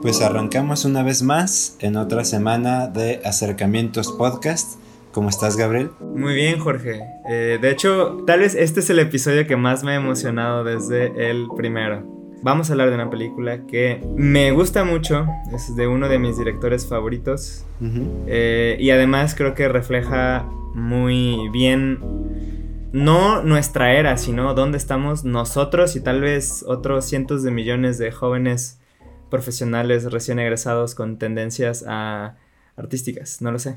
Pues arrancamos una vez más en otra semana de Acercamientos Podcast. ¿Cómo estás, Gabriel? Muy bien, Jorge. Eh, de hecho, tal vez este es el episodio que más me ha emocionado desde el primero. Vamos a hablar de una película que me gusta mucho, es de uno de mis directores favoritos eh, y además creo que refleja muy bien no nuestra era, sino dónde estamos nosotros y tal vez otros cientos de millones de jóvenes profesionales recién egresados con tendencias a artísticas, no lo sé.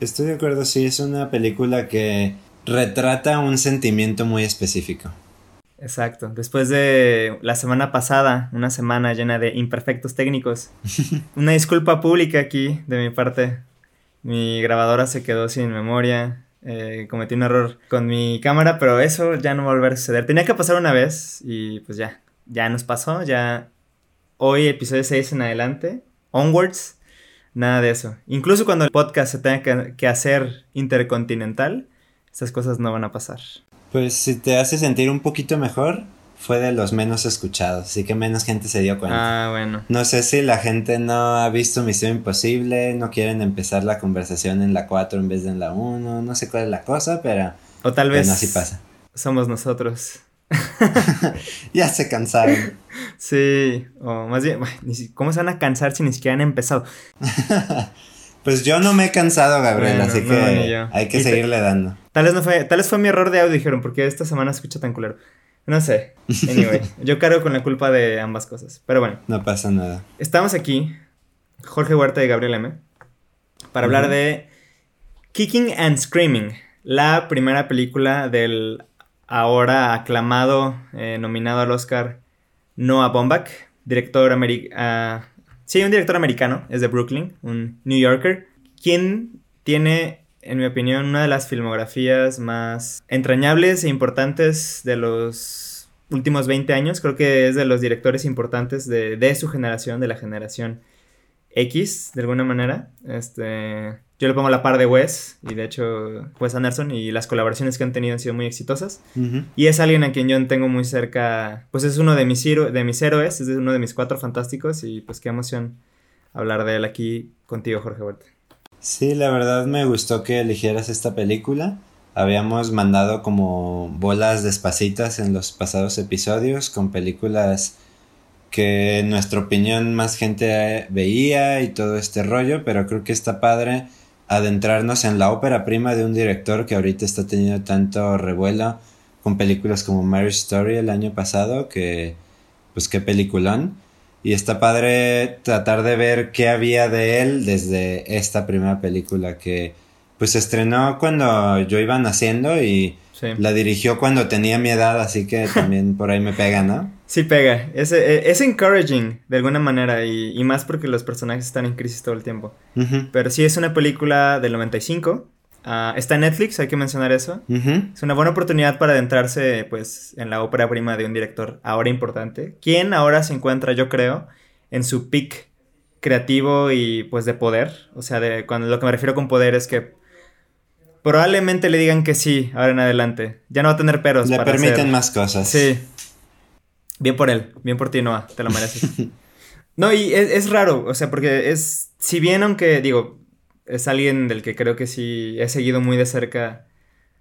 Estoy de acuerdo, sí, es una película que retrata un sentimiento muy específico. Exacto, después de la semana pasada, una semana llena de imperfectos técnicos, una disculpa pública aquí de mi parte. Mi grabadora se quedó sin memoria, eh, cometí un error con mi cámara, pero eso ya no va a volver a suceder. Tenía que pasar una vez y pues ya, ya nos pasó, ya hoy episodio 6 en adelante, onwards, nada de eso. Incluso cuando el podcast se tenga que, hacer intercontinental, estas cosas no van a pasar. Pues si te hace sentir un poquito mejor, fue de los menos escuchados, así que menos gente se dio cuenta. Ah, bueno. No sé si la gente no ha visto Misión Imposible, no quieren empezar la conversación en la 4 en vez de en la 1, no sé cuál es la cosa, pero... O tal vez... así pasa. Somos nosotros. ya se cansaron. Sí, o más bien, ¿cómo se van a cansar si ni siquiera han empezado? pues yo no me he cansado, Gabriel, así que hay que seguirle dando. Tal vez, no fue, tal vez fue mi error de audio, dijeron, porque esta semana se escucha tan culero. No sé. Anyway, yo cargo con la culpa de ambas cosas. Pero bueno. No pasa nada. Estamos aquí, Jorge Huerta y Gabriel M., para hablar de Kicking and Screaming, la primera película del ahora aclamado, eh, nominado al Oscar, Noah Baumbach, director americano. sí, un director americano, es de Brooklyn, un New Yorker, quien tiene en mi opinión, una de las filmografías más entrañables e importantes de los últimos 20 años. Creo que es de los directores importantes de su generación, de la generación X, de alguna manera. Este, yo le pongo la par de Wes, y de hecho Wes Anderson, y las colaboraciones que han tenido han sido muy exitosas. Y es alguien a quien yo tengo muy cerca, pues es uno de mis, de mis héroes, es uno de mis cuatro fantásticos, y pues qué emoción hablar de él aquí contigo, Jorge Huerta. Sí, la verdad me gustó que eligieras esta película. Habíamos mandado como bolas despacitas en los pasados episodios con películas que en nuestra opinión más gente veía y todo este rollo, pero creo que está padre adentrarnos en la ópera prima de un director que ahorita está teniendo tanto revuelo con películas como Marriage Story el año pasado, que pues qué peliculón. Y está padre tratar de ver qué había de él desde esta primera película que pues estrenó cuando yo iba naciendo y la dirigió cuando tenía mi edad, así que también por ahí me pega, ¿no? Sí pega, es, e, es encouraging de alguna manera y, más porque los personajes están en crisis todo el tiempo. Pero sí es una película del 95 Ah, está en Netflix, hay que mencionar eso. Es una buena oportunidad para adentrarse pues, en la ópera prima de un director ahora importante, quien ahora se encuentra, yo creo, en su peak creativo y pues de poder. O sea, de, cuando lo que me refiero con poder es que probablemente le digan que sí ahora en adelante. Ya no va a tener peros. Le permiten más cosas. Sí. Bien por él, bien por ti, Noah, te lo mereces. no, y es, es raro, o sea, porque es, si bien aunque digo, es alguien del que creo que sí he seguido muy de cerca.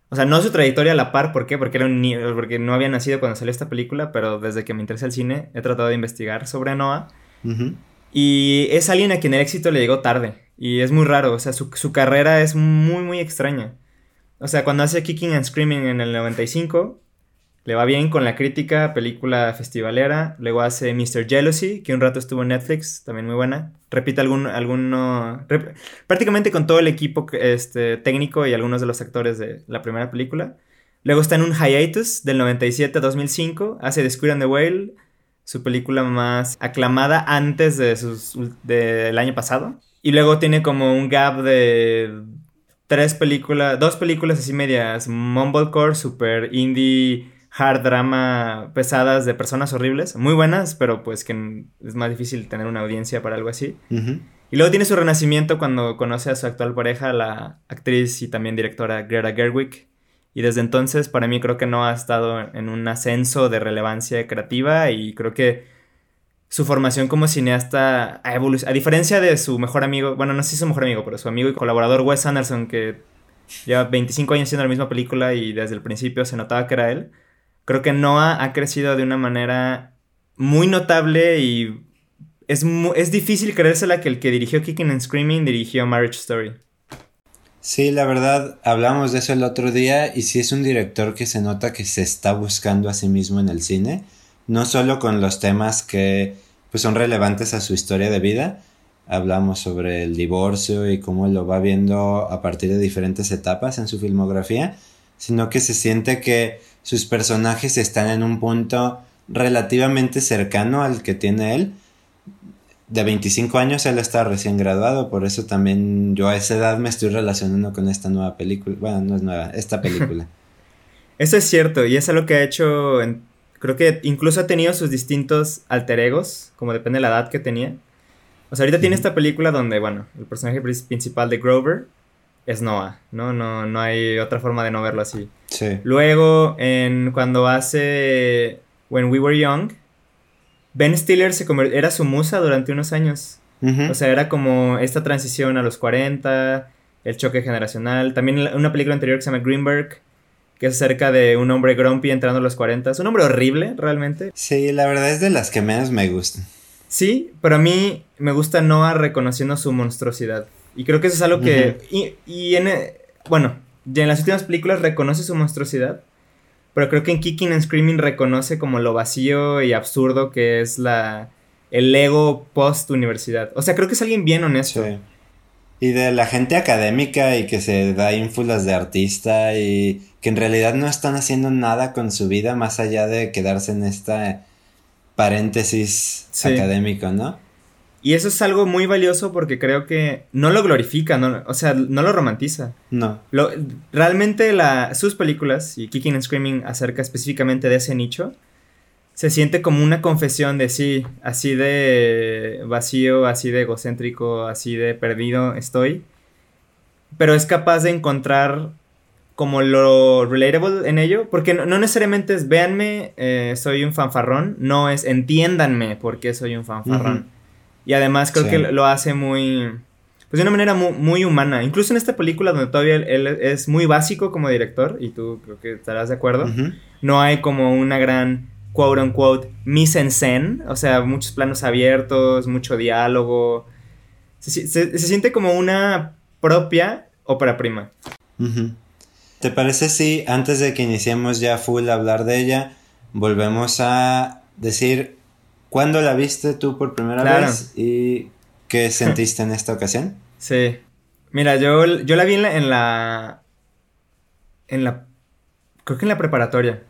O sea, no su trayectoria a la par, ¿por qué? Porque, era un niño, porque no había nacido cuando salió esta película, pero desde que me interesa el cine he tratado de investigar sobre Noah. Y es alguien a quien el éxito le llegó tarde. Y es muy raro, o sea, su, su carrera es muy, muy extraña. O sea, cuando hace Kicking and Screaming en el 95, le va bien con la crítica, película festivalera. Luego hace Mr. Jealousy, que un rato estuvo en Netflix, también muy buena. Repite algún, alguno, prácticamente con todo el equipo este, técnico y algunos de los actores de la primera película. Luego está en un hiatus del 97 a 2005. Hace The Squid and the Whale, su película más aclamada antes de sus, del año pasado. Y luego tiene como un gap de tres películas, dos películas así medias, Mumblecore, super indie hard drama pesadas de personas horribles, muy buenas, pero pues que es más difícil tener una audiencia para algo así. Y luego tiene su renacimiento cuando conoce a su actual pareja, la actriz y también directora Greta Gerwig. Y desde entonces para mí creo que no ha estado en un ascenso de relevancia creativa y creo que su formación como cineasta a evolucionado. A diferencia de su mejor amigo, bueno, no sé si su mejor amigo, pero su amigo y colaborador Wes Anderson, que lleva 25 años haciendo la misma película y desde el principio se notaba que era él. Creo que Noah ha crecido de una manera muy notable y es, es difícil creérsela que el que dirigió Kicking and Screaming dirigió Marriage Story. Sí, la verdad, hablamos de eso el otro día y sí es un director que se nota que se está buscando a sí mismo en el cine, no solo con los temas que pues son relevantes a su historia de vida, hablamos sobre el divorcio y cómo lo va viendo a partir de diferentes etapas en su filmografía, sino que se siente que sus personajes están en un punto relativamente cercano al que tiene él. De 25 años él está recién graduado, por eso también yo a esa edad me estoy relacionando con esta nueva película. Bueno, no es nueva, esta película. eso es cierto, y es algo que ha hecho, creo que incluso ha tenido sus distintos alter egos, como depende de la edad que tenía. O sea, ahorita tiene esta película donde, bueno, el personaje principal de Grover es Noah, ¿no? No, no hay otra forma de no verlo así. Sí. Luego, en, cuando hace When We Were Young, Ben Stiller se era su musa durante unos años. O sea, era como esta transición a los 40, el choque generacional. También una película anterior que se llama Greenberg, que es acerca de un hombre grumpy entrando a los 40. Es un hombre horrible, realmente. Sí, la verdad es de las que menos me gustan. Sí, pero a mí me gusta Noah reconociendo su monstruosidad. Y creo que eso es algo que... y, y, en... Bueno, ya en las últimas películas reconoce su monstruosidad. Pero creo que en Kicking and Screaming reconoce como lo vacío y absurdo que es la... El ego post-universidad. O sea, creo que es alguien bien honesto. Sí. Y de la gente académica y que se da ínfulas de artista y que en realidad no están haciendo nada con su vida más allá de quedarse en esta paréntesis académico, ¿no? Y eso es algo muy valioso porque creo que no lo glorifica, no, o sea, no lo romantiza. No. Lo, realmente la, sus películas, y Kicking and Screaming acerca específicamente de ese nicho, se siente como una confesión de sí, así de vacío, así de egocéntrico, así de perdido estoy. Pero es capaz de encontrar como lo relatable en ello, porque no, necesariamente es véanme, eh, soy un fanfarrón, no es entiéndanme por qué soy un fanfarrón. Y además creo que lo hace muy, pues de una manera muy, humana. Incluso en esta película donde todavía él, es muy básico como director, y tú creo que estarás de acuerdo, no hay como una gran quote unquote mise en scène, o sea, muchos planos abiertos, mucho diálogo. Se, siente como una propia ópera prima. ¿Te parece si antes de que iniciemos ya full a hablar de ella, volvemos a decir cuándo la viste tú por primera vez y qué sentiste en esta ocasión? Sí. Mira, yo, yo la vi en la, en la, en la. Creo que en la preparatoria.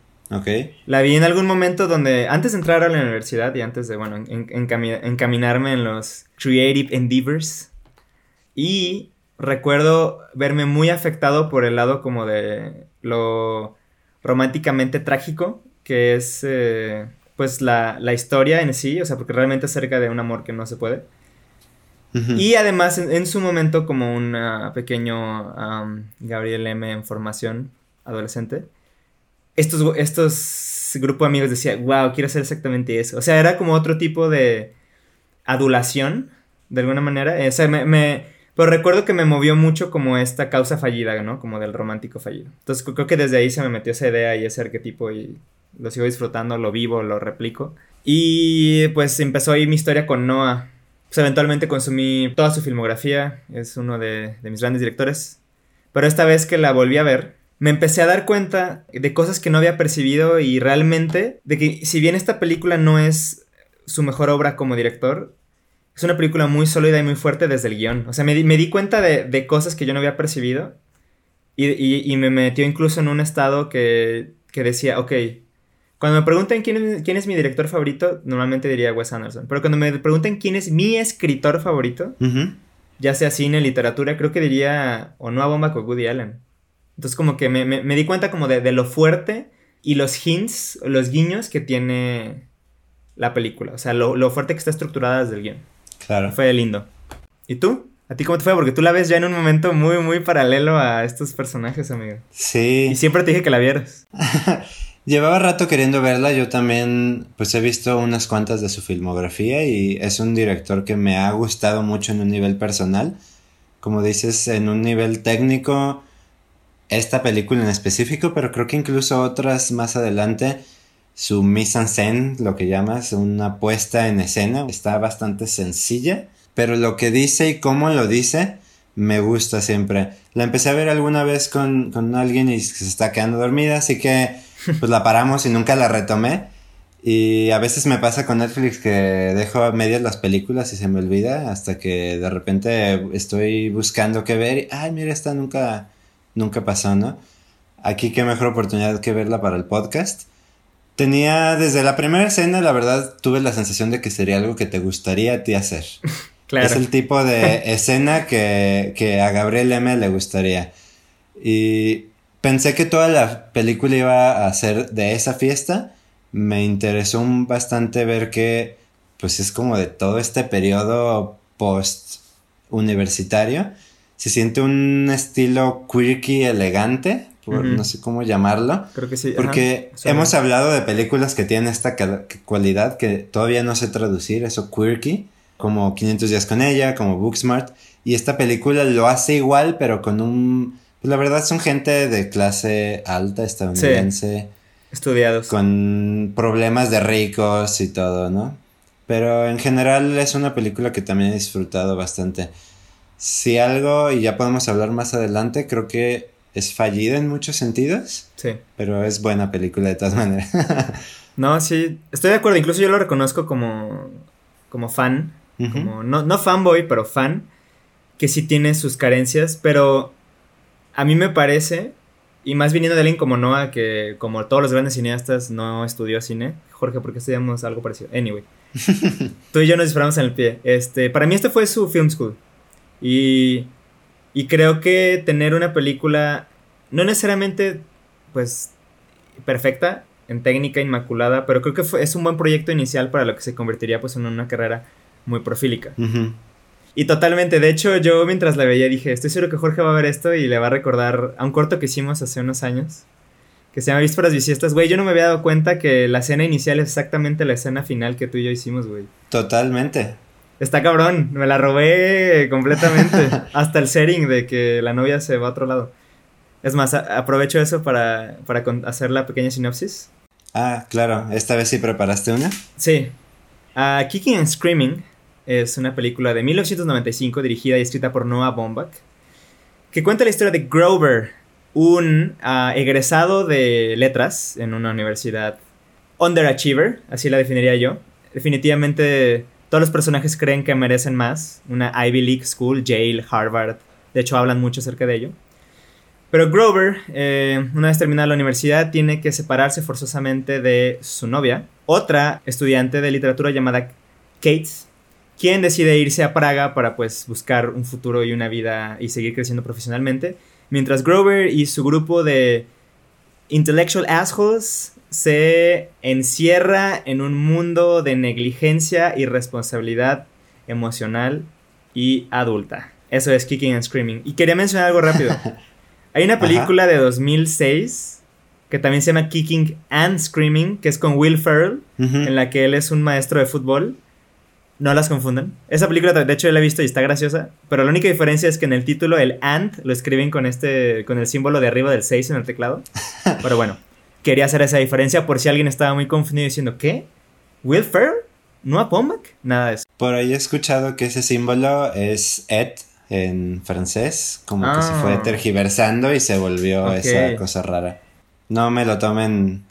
La vi en algún momento donde, antes de entrar a la universidad y antes de, bueno, encaminarme en los creative endeavors. Y recuerdo verme muy afectado por el lado como de lo románticamente trágico, que es eh, pues la, historia en sí, o sea, porque realmente es acerca de un amor que no se puede. Y además en, su momento como un pequeño Gabriel M en formación adolescente, estos, estos grupos de amigos decían, wow, quiero hacer exactamente eso. O sea, era como otro tipo de adulación, de alguna manera. O sea, me pero recuerdo que me movió mucho como esta causa fallida, ¿no? Como del romántico fallido. Entonces creo que desde ahí se me metió esa idea y ese arquetipo y lo sigo disfrutando, lo vivo, lo replico. Y pues empezó ahí mi historia con Noah. Pues eventualmente consumí toda su filmografía, es uno de, de mis grandes directores. Pero esta vez que la volví a ver, me empecé a dar cuenta de cosas que no había percibido y realmente de que si bien esta película no es su mejor obra como director, es una película muy sólida y muy fuerte desde el guion. O sea, me di, cuenta de, cosas que yo no había percibido y, me metió incluso en un estado que, decía, ok, cuando me preguntan quién es, quién es, mi director favorito, normalmente diría Wes Anderson. Pero cuando me preguntan quién es mi escritor favorito, ya sea cine, literatura, creo que diría o Noah Bomba o Woody Allen. Entonces como que me, di cuenta como de, de, lo fuerte y los hints, los guiños que tiene la película. O sea, lo, lo fuerte que está estructurada desde el guion. Claro. Fue lindo. ¿Y tú? ¿A ti cómo te fue? Porque tú la ves ya en un momento muy, muy paralelo a estos personajes, amigo. Sí. Y siempre te dije que la vieras. Llevaba rato queriendo verla, yo también pues he visto unas cuantas de su filmografía y es un director que me ha gustado mucho en un nivel personal. Como dices, en un nivel técnico, esta película en específico, pero creo que incluso otras más adelante, su mise en scène, lo que llamas, una puesta en escena, está bastante sencilla, pero lo que dice y cómo lo dice, me gusta siempre. La empecé a ver alguna vez con, con alguien y se está quedando dormida, así que pues la paramos y nunca la retomé. Y a veces me pasa con Netflix que dejo a medias las películas y se me olvida hasta que de repente estoy buscando qué ver y, ay, mira, esta nunca, nunca pasó, ¿no? Aquí qué mejor oportunidad que verla para el podcast. Tenía desde la primera escena, la verdad, tuve la sensación de que sería algo que te gustaría a ti hacer. Claro. Es el tipo de escena que, que a Gabriel M le gustaría. Y pensé que toda la película iba a ser de esa fiesta. Me interesó bastante ver que, pues es como de todo este periodo post universitario. Se siente un estilo quirky elegante, no sé cómo llamarlo. Creo que sí. Porque hemos hablado de películas que tienen esta cualidad que todavía no sé traducir, eso quirky, como 500 días con ella, como Booksmart. Y esta película lo hace igual, pero con un pues la verdad son gente de clase alta estadounidense. Estudiados. Con problemas de ricos y todo, ¿no? Pero en general es una película que también he disfrutado bastante. Si algo, y ya podemos hablar más adelante, creo que es fallida en muchos sentidos. Sí. Pero es buena película de todas maneras. no, sí, estoy de acuerdo. Incluso yo lo reconozco como, como fan. como, no, no fanboy, pero fan. Que sí tiene sus carencias, pero a mí me parece, y más viniendo de alguien como Noah, que como todos los grandes cineastas no estudió cine. Jorge, ¿por qué estudiamos algo parecido? Anyway. tú y yo nos disparamos en el pie. Este, para mí este fue su film school. Y, y creo que tener una película, no necesariamente, pues, perfecta, en técnica inmaculada, pero creo que fue, es un buen proyecto inicial para lo que se convertiría pues en una carrera muy profílica. Y totalmente, de hecho yo mientras la veía dije, estoy seguro que Jorge va a ver esto y le va a recordar a un corto que hicimos hace unos años, que se llama Vísperas Bisiestas. Güey, yo no me había dado cuenta que la escena inicial es exactamente la escena final que tú y yo hicimos, güey. Totalmente. Está cabrón, me la robé completamente. Hasta el setting de que la novia se va a otro lado. Es más, aprovecho eso para, para hacer la pequeña sinopsis. Ah, claro. ¿Esta vez sí preparaste una? Sí. Uh, Kicking and Screaming es una película de 1995 dirigida y escrita por Noah Baumbach, que cuenta la historia de Grover, un ah, egresado de letras en una universidad underachiever, así la definiría yo. Definitivamente todos los personajes creen que merecen más, una Ivy League School, Yale, Harvard, de hecho hablan mucho acerca de ello. Pero Grover, eh, una vez terminada la universidad, tiene que separarse forzosamente de su novia, otra estudiante de literatura llamada Kate, quien decide irse a Praga para pues buscar un futuro y una vida y seguir creciendo profesionalmente, mientras Grover y su grupo de intellectual assholes se encierra en un mundo de negligencia y responsabilidad emocional y adulta. Eso es Kicking and Screaming. Y quería mencionar algo rápido. Hay una película de 2006 que también se llama Kicking and Screaming, que es con Will Ferrell, en la que él es un maestro de fútbol no las confundan. Esa película, de hecho, la he visto y está graciosa. Pero la única diferencia es que en el título, el and lo escriben con este. con el símbolo de arriba del 6 en el teclado. Pero bueno, quería hacer esa diferencia por si alguien estaba muy confundido diciendo, ¿qué? ¿Will Ferrell? ¿No a Pomac? Nada de eso. Por ahí he escuchado que ese símbolo es et en francés. Como que se fue ah. tergiversando y se volvió esa cosa rara. No me lo tomen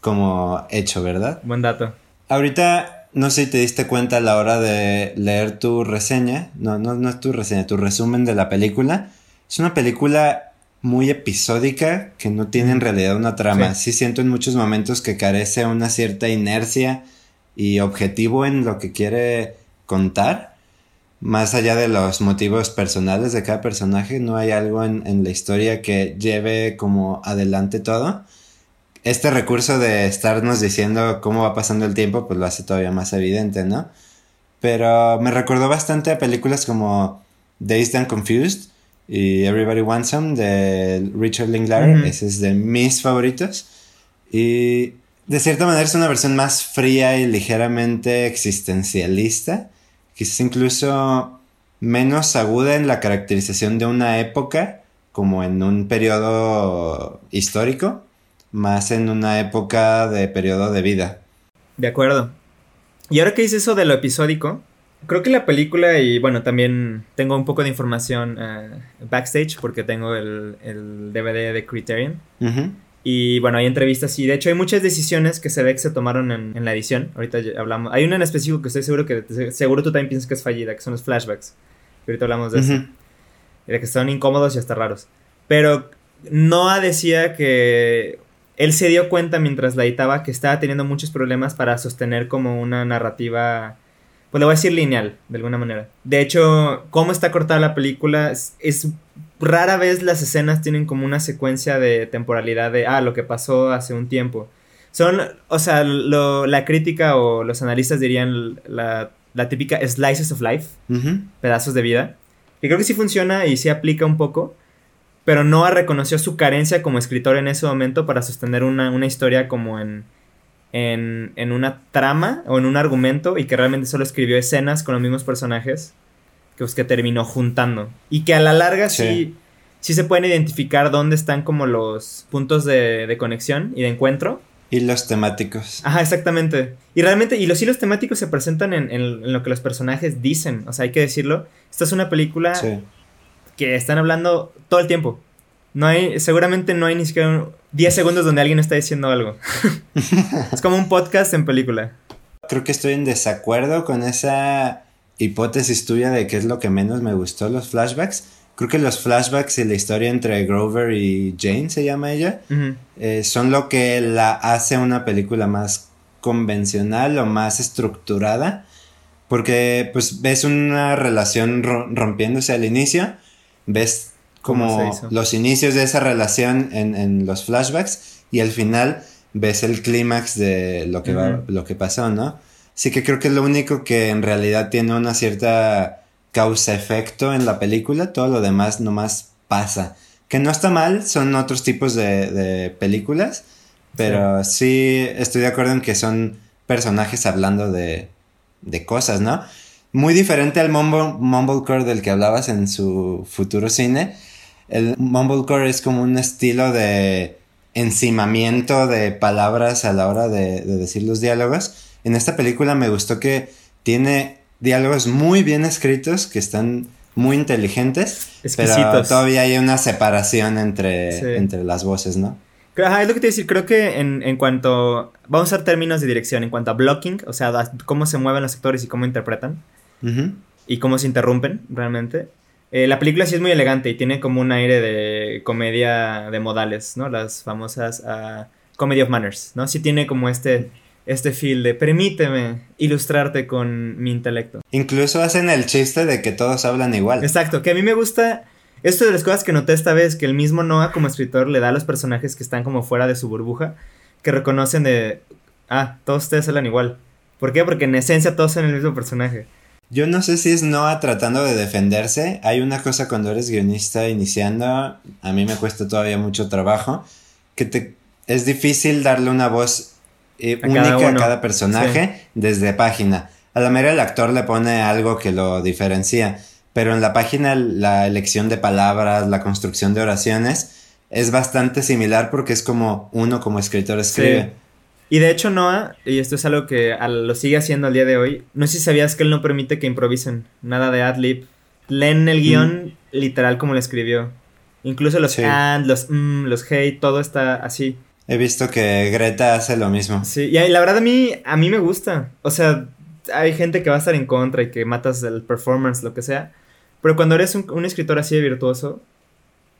como hecho, ¿verdad? Buen dato. Ahorita no sé si te diste cuenta a la hora de leer tu reseña, no, no, no es tu reseña, tu resumen de la película. Es una película muy episódica que no tiene en realidad una trama. Sí. siento en muchos momentos que carece una cierta inercia y objetivo en lo que quiere contar. Más allá de los motivos personales de cada personaje, no hay algo en, en la historia que lleve como adelante todo este recurso de estarnos diciendo cómo va pasando el tiempo, pues lo hace todavía más evidente, ¿no? Pero me recordó bastante a películas como Dazed and Confused y Everybody Wants Some de Richard Linklater. Ese es de mis favoritos. Y de cierta manera es una versión más fría y ligeramente existencialista, quizás incluso menos aguda en la caracterización de una época, como en un periodo histórico, más en una época de periodo de vida. De acuerdo. Y ahora que dices eso de lo episódico, creo que la película, y bueno, también tengo un poco de información eh, backstage porque tengo el, el, DVD de Criterion. Y bueno, hay entrevistas y de hecho hay muchas decisiones que se ve que se tomaron en, la edición. Ahorita hablamos. Hay una en específico que estoy seguro que seguro tú también piensas que es fallida, que son los flashbacks. Ahorita hablamos de eso. De que son incómodos y hasta raros. Pero Noah decía que él se dio cuenta mientras la editaba que estaba teniendo muchos problemas para sostener como una narrativa, pues le voy a decir lineal, de alguna manera. De hecho, cómo está cortada la película es, rara vez las escenas tienen como una secuencia de temporalidad de, ah, lo que pasó hace un tiempo. Son, o sea, la crítica o los analistas dirían la, típica slices of life, pedazos de vida. Y creo que sí funciona y sí aplica un poco pero Noah reconoció su carencia como escritor en ese momento para sostener una, historia como en, en, una trama o en un argumento y que realmente solo escribió escenas con los mismos personajes que, pues, que terminó juntando. Y que a la larga sí. sí, se pueden identificar dónde están como los puntos de, conexión y de encuentro. Y los temáticos. Ajá, exactamente. Y realmente, y los hilos temáticos se presentan en, en, lo que los personajes dicen. O sea, hay que decirlo. Esta es una película que están hablando todo el tiempo. No hay, seguramente no hay ni siquiera 10 segundos donde alguien está diciendo algo. es como un podcast en película. Creo que estoy en desacuerdo con esa hipótesis tuya de qué es lo que menos me gustó los flashbacks. Creo que los flashbacks y la historia entre Grover y Jane, se llama ella, eh, son lo que la hace una película más convencional o más estructurada. Porque pues ves una relación rompiéndose al inicio ves como los inicios de esa relación en, los flashbacks y al final ves el clímax de lo que, lo que pasó, ¿no? Sí que creo que es lo único que en realidad tiene una cierta causa-efecto en la película, todo lo demás nomás pasa. Que no está mal, son otros tipos de, películas, pero sí. estoy de acuerdo en que son personajes hablando de, de cosas, ¿no? Muy diferente al mumble, mumblecore del que hablabas en su futuro cine. El mumblecore es como un estilo de encimamiento de palabras a la hora de, decir los diálogos. En esta película me gustó que tiene diálogos muy bien escritos, que están muy inteligentes, pero todavía hay una separación entre, entre las voces, ¿no? Ajá, es lo que te decir, creo que en, en, cuanto, vamos a usar términos de dirección, en cuanto a blocking, o sea, cómo se mueven los actores y cómo interpretan, y cómo se interrumpen realmente. Eh, la película sí es muy elegante y tiene como un aire de comedia de modales, ¿no? Las famosas uh, Comedy of Manners, ¿no? Sí tiene como este, este feel de permíteme ilustrarte con mi intelecto. Incluso hacen el chiste de que todos hablan igual. Exacto, que a mí me gusta... Esto de las cosas que noté esta vez, que el mismo Noah como escritor le da a los personajes que están como fuera de su burbuja, que reconocen de... Ah, todos ustedes hablan igual. ¿Por qué? Porque en esencia todos son el mismo personaje. Yo no sé si es Noah tratando de defenderse. Hay una cosa cuando eres guionista iniciando, a mí me cuesta todavía mucho trabajo, que te es difícil darle una voz eh, única a cada personaje desde página. A la mera el actor le pone algo que lo diferencia, pero en la página la elección de palabras, la construcción de oraciones es bastante similar porque es como uno como escritor escribe. Y de hecho Noah, y esto es algo que lo sigue haciendo al día de hoy, no sé si sabías que él no permite que improvisen, nada de ad-lib. Leen el guion mm. literal como lo escribió. Incluso los and, los mm, los hey, todo está así. He visto que Greta hace lo mismo. Sí, y la verdad a mí, a mí me gusta. O sea, hay gente que va a estar en contra y que matas el performance, lo que sea. Pero cuando eres un, un escritor así de virtuoso,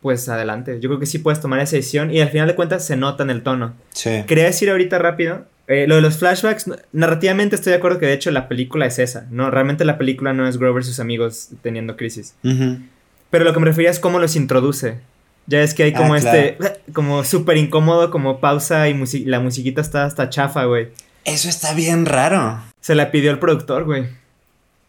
pues adelante. Yo creo que sí puedes tomar esa decisión y al final de cuentas se nota en el tono. Sí. Quería decir ahorita rápido, eh, lo de los flashbacks, narrativamente estoy de acuerdo que de hecho la película es esa, ¿no? Realmente la película no es Grover y sus amigos teniendo crisis. Pero lo que me refería es cómo los introduce. Ya es que hay como ah, este, como súper incómodo, como pausa y la musiquita está hasta chafa, güey. Eso está bien raro. Se la pidió el productor, güey.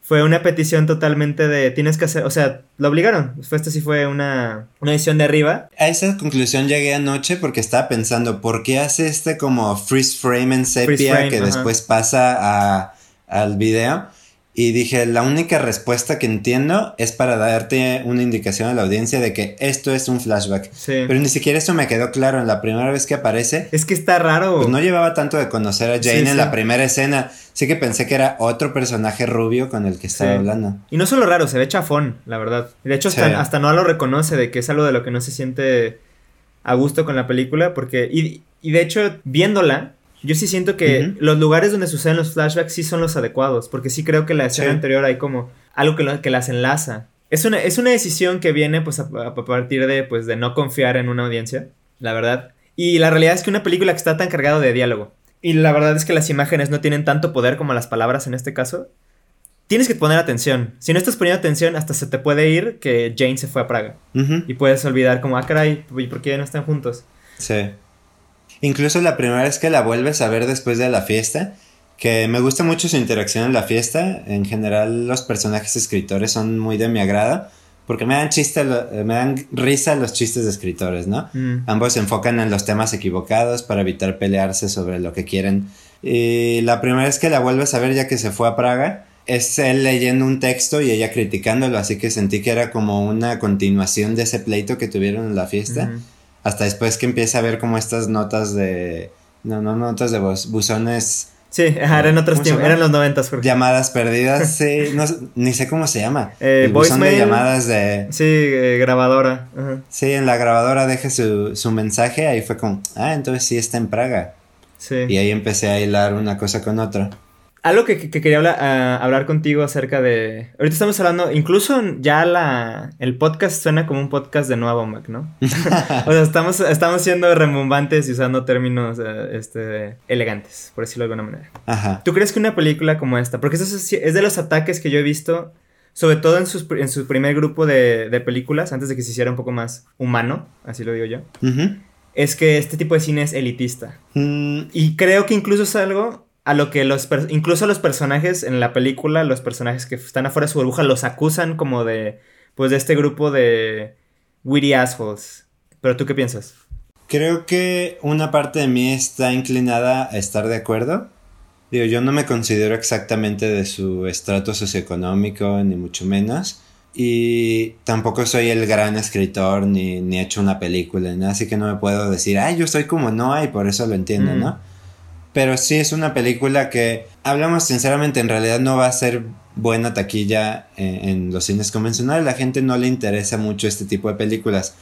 Fue una petición totalmente de tienes que hacer, o sea, lo obligaron. Fue esto sí fue una, una edición de arriba. A esa conclusión llegué anoche porque estaba pensando, ¿por qué hace este como freeze frame en sepia que después pasa a, al video? Y dije, la única respuesta que entiendo es para darte una indicación a la audiencia de que esto es un flashback. Pero ni siquiera eso me quedó claro en la primera vez que aparece. Es que está raro. Pues no llevaba tanto de conocer a Jane en la primera escena. Sí que pensé que era otro personaje rubio con el que estaba hablando. Y no solo raro, se ve chafón, la verdad. De hecho, hasta, hasta no lo reconoce de que es algo de lo que no se siente a gusto con la película. Porque, y, y de hecho, viéndola, yo sí siento que los lugares donde suceden los flashbacks sí son los adecuados, porque sí creo que la escena anterior hay como algo que, que las enlaza. Es una, es una decisión que viene pues a, partir de pues de no confiar en una audiencia, la verdad. Y la realidad es que una película que está tan cargada de diálogo, y la verdad es que las imágenes no tienen tanto poder como las palabras en este caso, tienes que poner atención. Si no estás poniendo atención, hasta se te puede ir que Jane se fue a Praga. Y puedes olvidar como, ah, caray, ¿y por qué no están juntos? Sí. Incluso la primera vez que la vuelves a ver después de la fiesta, que me gusta mucho su interacción en la fiesta. En general, los personajes escritores son muy de mi agrado. Porque me dan chiste, me dan risa los chistes de escritores, ¿no? Mm. Ambos se enfocan en los temas equivocados para evitar pelearse sobre lo que quieren. Y la primera vez que la vuelves a ver, ya que se fue a Praga, es él leyendo un texto y ella criticándolo, así que sentí que era como una continuación de ese pleito que tuvieron en la fiesta. Hasta después que empieza a ver como estas notas de. No, no notas de voz, buzones. Sí, eran otros tiempos, eran los noventas. Llamadas perdidas, sí, no, ni sé cómo se llama. Eh, el buzón de llamadas de... Sí, eh, grabadora. Sí, en la grabadora deja su, su mensaje, ahí fue como, ah, entonces sí está en Praga. Sí. Y ahí empecé a hilar una cosa con otra. Algo que, quería hablar, ah, hablar, contigo acerca de... Ahorita estamos hablando, incluso ya la, el podcast suena como un podcast de Nueva Mac, ¿no? o sea, estamos, estamos siendo remumbantes y usando términos eh, este, elegantes, por decirlo de alguna manera. Ajá. ¿Tú crees que una película como esta, porque eso es, es de los ataques que yo he visto, sobre todo en, sus, en su primer grupo de, de, películas, antes de que se hiciera un poco más humano, así lo digo yo, es que este tipo de cine es elitista. Mm. Y creo que incluso es algo a lo que los incluso los personajes en la película, los personajes que están afuera de su burbuja los acusan como de pues de este grupo de witty assholes. Pero tú qué piensas? Creo que una parte de mí está inclinada a estar de acuerdo. Digo, yo no me considero exactamente de su estrato socioeconómico, ni mucho menos. Y tampoco soy el gran escritor, ni, ni he hecho una película, así que no me puedo decir, ay, yo soy como Noah y por eso lo entiendo, mm. ¿no? Pero sí es una película que, hablamos sinceramente, en realidad no va a ser buena taquilla en, los cines convencionales. La gente no le interesa mucho este tipo de películas.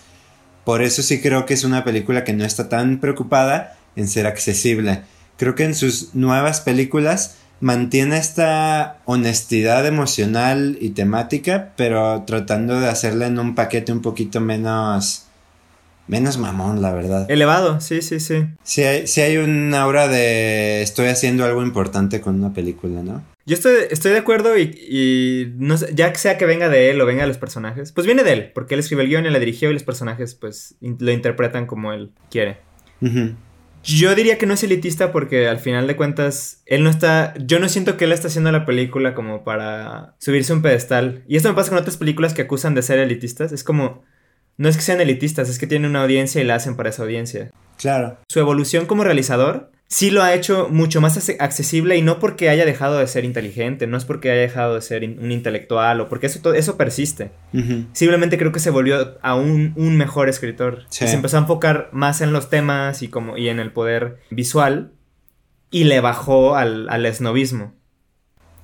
Por eso sí creo que es una película que no está tan preocupada en ser accesible. Creo que en sus nuevas películas mantiene esta honestidad emocional y temática, pero tratando de hacerla en un paquete un poquito menos menos mamón, la verdad. Elevado, sí, sí, sí. Sí hay, hay una aura de estoy haciendo algo importante con una película, ¿no? Yo estoy, estoy de acuerdo y, no sé, ya que sea que venga de él o venga de los personajes, pues viene de él, porque él escribe el guion y la dirigió y los personajes pues lo interpretan como él quiere. Yo diría que no es elitista porque al final de cuentas él no está, yo no siento que él está haciendo la película como para subirse un pedestal. Y esto me pasa con otras películas que acusan de ser elitistas, es como no es que sean elitistas, es que tienen una audiencia y la hacen para esa audiencia. Claro. Su evolución como realizador sí lo ha hecho mucho más accesible y no porque haya dejado de ser inteligente, no es porque haya dejado de ser un intelectual o porque eso, eso persiste. Simplemente creo que se volvió a un, mejor escritor. se empezó a enfocar más en los temas y, como, y en el poder visual y le bajó al, al esnovismo.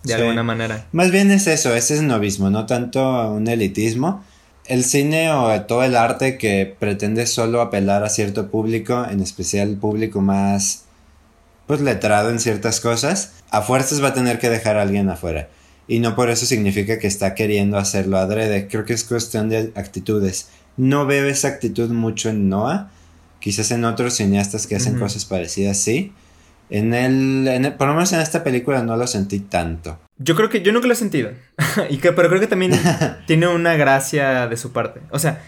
De alguna manera. Más bien es eso, ese esnovismo, no tanto un elitismo el cine o todo el arte que pretende solo apelar a cierto público, en especial el público más pues letrado en ciertas cosas, a fuerzas va a tener que dejar a alguien afuera. Y no por eso significa que está queriendo hacerlo adrede. Creo que es cuestión de actitudes. No veo esa actitud mucho en Noah. Quizás en otros cineastas que hacen cosas parecidas, sí. En el, en el, por lo menos en esta película no lo sentí tanto. Yo creo que yo nunca lo he sentido. y que, pero creo que también tiene una gracia de su parte. O sea,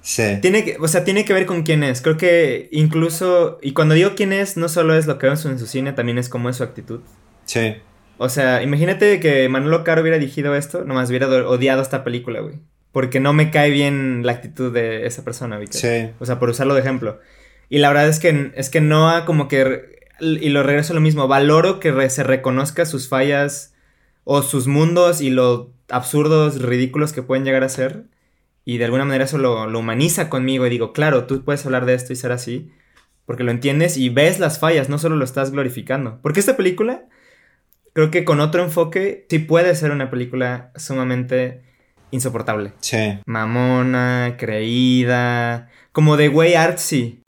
sí. tiene que, o sea, tiene que ver con quién es. Creo que incluso, y cuando digo quién es, no solo es lo que vemos en su cine, también es cómo es su actitud. Sí. O sea, imagínate que Manolo Caro hubiera dirigido esto, nomás hubiera odiado esta película, güey. Porque no me cae bien la actitud de esa persona, güey. Sí. O sea, por usarlo de ejemplo. Y la verdad es que, es que Noah como que... Y lo regreso a lo mismo. Valoro que se reconozca sus fallas o sus mundos y lo absurdos, ridículos que pueden llegar a ser. Y de alguna manera eso lo, lo humaniza conmigo. Y digo, claro, tú puedes hablar de esto y ser así. Porque lo entiendes y ves las fallas, no solo lo estás glorificando. Porque esta película creo que con otro enfoque sí puede ser una película sumamente insoportable. Sí. Mamona, creída, como de güey artsy.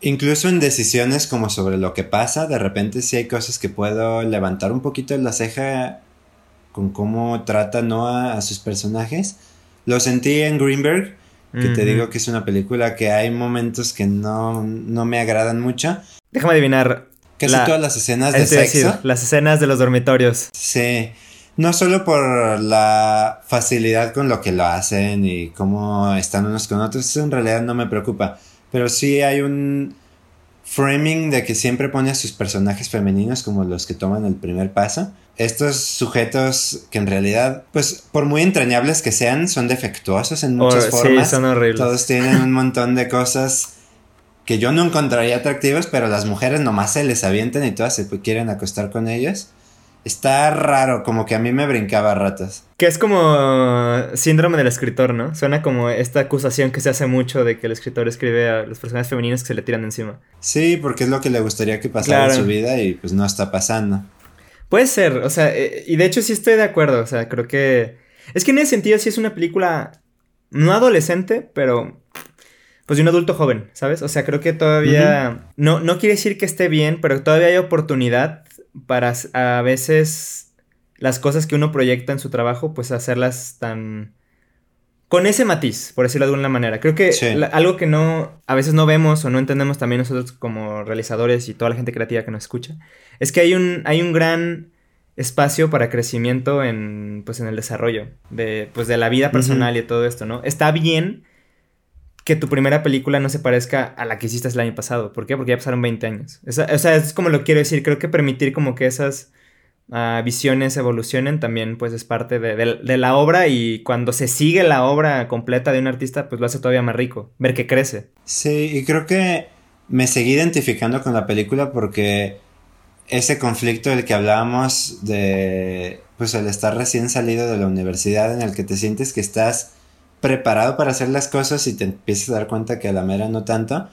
Incluso en decisiones como sobre lo que pasa, de repente sí hay cosas que puedo levantar un poquito la ceja con cómo trata Noah a sus personajes. Lo sentí en Greenberg, que te digo que es una película que hay momentos que no, no me agradan mucho. Déjame adivinar, Casi todas las escenas de sexo. las escenas de los dormitorios. Sí. No solo por la facilidad con lo que lo hacen y cómo están unos con otros, eso en realidad no me preocupa. Pero sí hay un framing de que siempre pone a sus personajes femeninos como los que toman el primer paso. Estos sujetos que en realidad, pues por muy entrañables que sean, son defectuosos en muchas formas. Sí, son horribles. Todos tienen un montón de cosas que yo no encontraría atractivas, pero las mujeres nomás se les avientan y todas se quieren acostar con ellas. Está raro, como que a mí me brincaba a ratas. Que es como síndrome del escritor, ¿no? Suena como esta acusación que se hace mucho de que el escritor escribe a los personajes femeninos que se le tiran encima. Sí, porque es lo que le gustaría que pasara en su vida y pues no está pasando. Puede ser, o sea, eh, y de hecho sí estoy de acuerdo, o sea, creo que... Es que en ese sentido sí es una película no adolescente, pero pues de un adulto joven, ¿sabes? O sea, creo que todavía... no, no quiere decir que esté bien, pero todavía hay oportunidad para a veces las cosas que uno proyecta en su trabajo, pues hacerlas tan... Con ese matiz, por decirlo de alguna manera. Creo que algo que no, a veces no vemos o no entendemos también nosotros como realizadores y toda la gente creativa que nos escucha, es que hay un, hay un gran espacio para crecimiento en, pues, en el desarrollo de, pues, de la vida personal y todo esto, ¿no? Está bien que tu primera película no se parezca a la que hiciste el año pasado. ¿Por qué? Porque ya pasaron 20 años. o sea, es como lo quiero decir. Creo que permitir como que esas ah, visiones evolucionen también pues es parte de, la obra y cuando se sigue la obra completa de un artista pues lo hace todavía más rico. Ver que crece. Sí, y creo que me seguí identificando con la película porque ese conflicto del que hablábamos de pues el estar recién salido de la universidad en el que te sientes que estás preparado para hacer las cosas y te empiezas a dar cuenta que a la mera no tanto,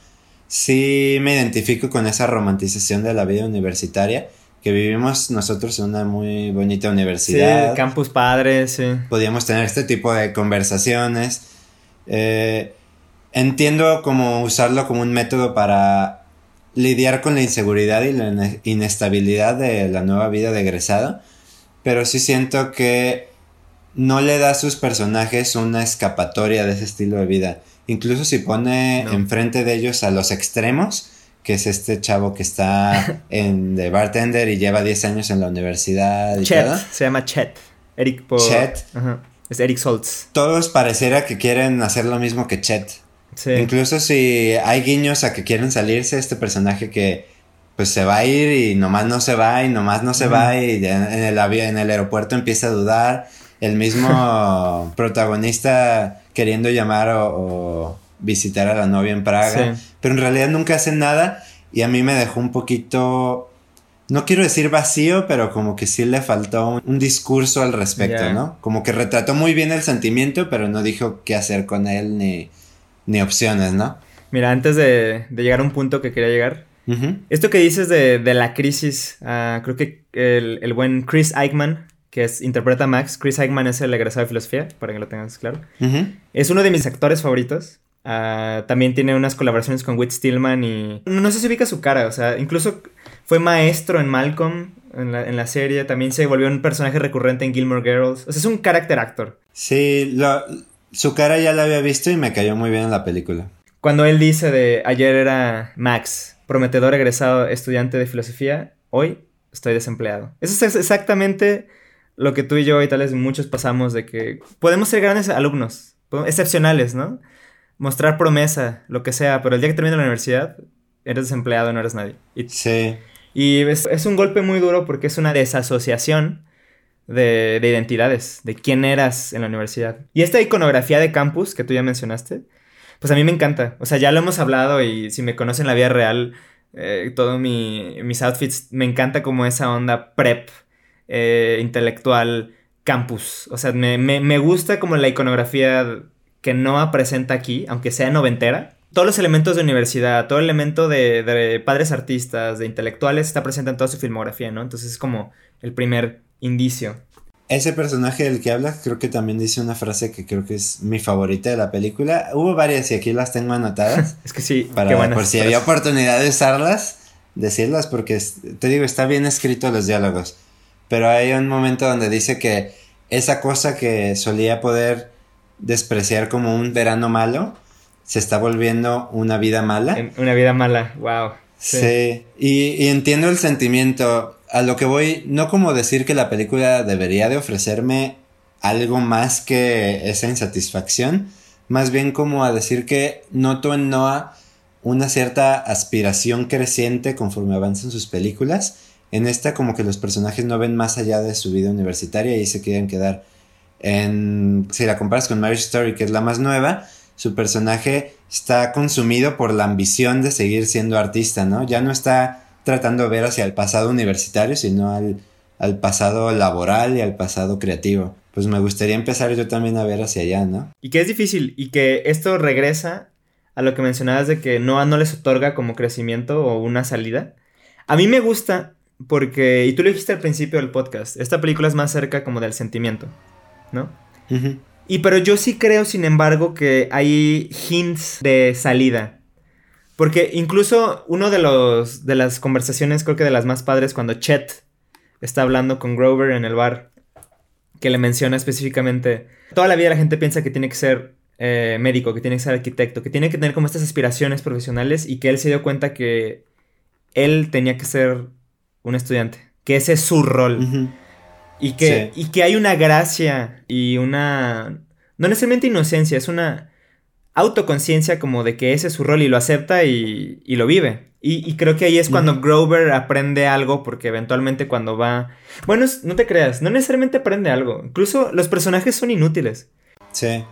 sí me identifico con esa romantización de la vida universitaria que vivimos nosotros en una muy bonita universidad. Sí, campus padres, sí. Podíamos tener este tipo de conversaciones. Eh, entiendo cómo usarlo como un método para lidiar con la inseguridad y la inestabilidad de la nueva vida de egresado, pero sí siento que no le da a sus personajes una escapatoria de ese estilo de vida. Incluso si pone enfrente de ellos a los extremos, que es este chavo que está en de bartender y lleva 10 años en la universidad y Chet, se llama Chet. Eric Chet. Es Eric Soltz. Todos pareciera que quieren hacer lo mismo que Chet. Incluso si hay guiños a que quieren salirse, este personaje que pues se va a ir y nomás no se va y nomás no se va y en el avión, en el aeropuerto empieza a dudar el mismo protagonista queriendo llamar o, visitar a la novia en Praga, pero en realidad nunca hace nada y a mí me dejó un poquito, no quiero decir vacío, pero como que sí le faltó un, discurso al respecto, ¿no? Como que retrató muy bien el sentimiento, pero no dijo qué hacer con él ni, ni opciones, ¿no? Mira, antes de, llegar a un punto que quería llegar, esto que dices de, la crisis, ah, creo que el, el, buen Chris Eichmann que es, interpreta a Max. Chris Eichmann es el egresado de filosofía, para que lo tengas claro. Es uno de mis actores favoritos. Ah, también tiene unas colaboraciones con Whit Stillman y... No, sé si ubica su cara, o sea, incluso fue maestro en Malcolm, en la, serie. También se volvió un personaje recurrente en Gilmore Girls. O sea, es un carácter actor. Sí, su cara ya la había visto y me cayó muy bien en la película. Cuando él dice de ayer era Max, prometedor egresado estudiante de filosofía, hoy estoy desempleado. Eso es exactamente lo que tú y yo y tal vez muchos pasamos de que podemos ser grandes alumnos, excepcionales, ¿no? Mostrar promesa, lo que sea, pero el día que termines la universidad, eres desempleado, no eres nadie. sí. Y es, un golpe muy duro porque es una desasociación de, de, identidades, de quién eras en la universidad. Y esta iconografía de campus que tú ya mencionaste, pues a mí me encanta. O sea, ya lo hemos hablado y si me conocen la vida real, eh, todos mis outfits, me encanta como esa onda prep, eh, intelectual, campus. O sea, me, me, gusta como la iconografía que no presenta aquí, aunque sea noventera. Todos los elementos de universidad, todo el elemento de, de padres artistas, de intelectuales, está presente en toda su filmografía, ¿no? Entonces es como el primer indicio. Ese personaje del que habla creo que también dice una frase que creo que es mi favorita de la película. Hubo varias y aquí las tengo anotadas. es que sí, para, por si había oportunidad de usarlas, decirlas, porque te digo, está bien escrito los diálogos. Pero hay un momento donde dice que esa cosa que solía poder despreciar como un verano malo, se está volviendo una vida mala. Una vida mala, wow. Sí, Y, y entiendo el sentimiento a lo que voy, no como decir que la película debería de ofrecerme algo más que esa insatisfacción, más bien como a decir que noto en Noah una cierta aspiración creciente conforme avanzan sus películas. En esta como que los personajes no ven más allá de su vida universitaria y se quieren quedar en... Si la comparas con Marriage Story, que es la más nueva, su personaje está consumido por la ambición de seguir siendo artista, ¿no? Ya no está tratando de ver hacia el pasado universitario, sino al, al pasado laboral y al pasado creativo. Pues me gustaría empezar yo también a ver hacia allá, ¿no? Y que es difícil y que esto regresa a lo que mencionabas de que Noah no les otorga como crecimiento o una salida. A mí me gusta porque, y tú lo dijiste al principio del podcast, esta película es más cerca como del sentimiento, ¿no? Y pero yo sí creo, sin embargo, que hay hints de salida. Porque incluso uno de los de las conversaciones, creo que de las más padres, cuando Chet está hablando con Grover en el bar, que le menciona específicamente, toda la vida la gente piensa que tiene que ser eh, médico, que tiene que ser arquitecto, que tiene que tener como estas aspiraciones profesionales y que él se dio cuenta que él tenía que ser un estudiante, que ese es su rol. y, que, y que hay una gracia y una... No necesariamente inocencia, es una autoconciencia como de que ese es su rol y lo acepta y, lo vive. Y, creo que ahí es cuando Grover aprende algo porque eventualmente cuando va... Bueno, no te creas, no necesariamente aprende algo. Incluso los personajes son inútiles. Sí.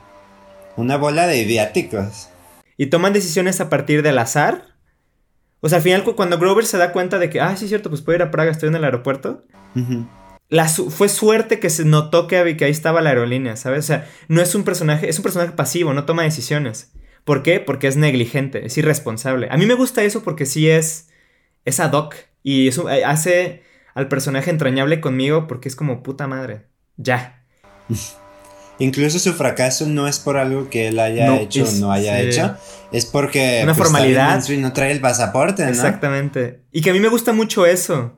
Una bola de idiáticos. Y toman decisiones a partir del azar. O sea, al final cuando Grover se da cuenta de que, ah, sí es cierto, pues puedo ir a Praga, estoy en el aeropuerto fue suerte que se notó que, que ahí estaba la aerolínea, ¿sabes? O sea, no es un personaje, es un personaje pasivo, no toma decisiones. ¿Por qué? Porque es negligente, es irresponsable. A mí me gusta eso porque sí es, es ad hoc y eso eh, hace al personaje entrañable conmigo porque es como puta madre. Ya. Incluso su fracaso no es por algo que él haya hecho o no haya hecho, es porque una pues, formalidad y no trae el pasaporte, ¿no? Exactamente. Y que a mí me gusta mucho eso.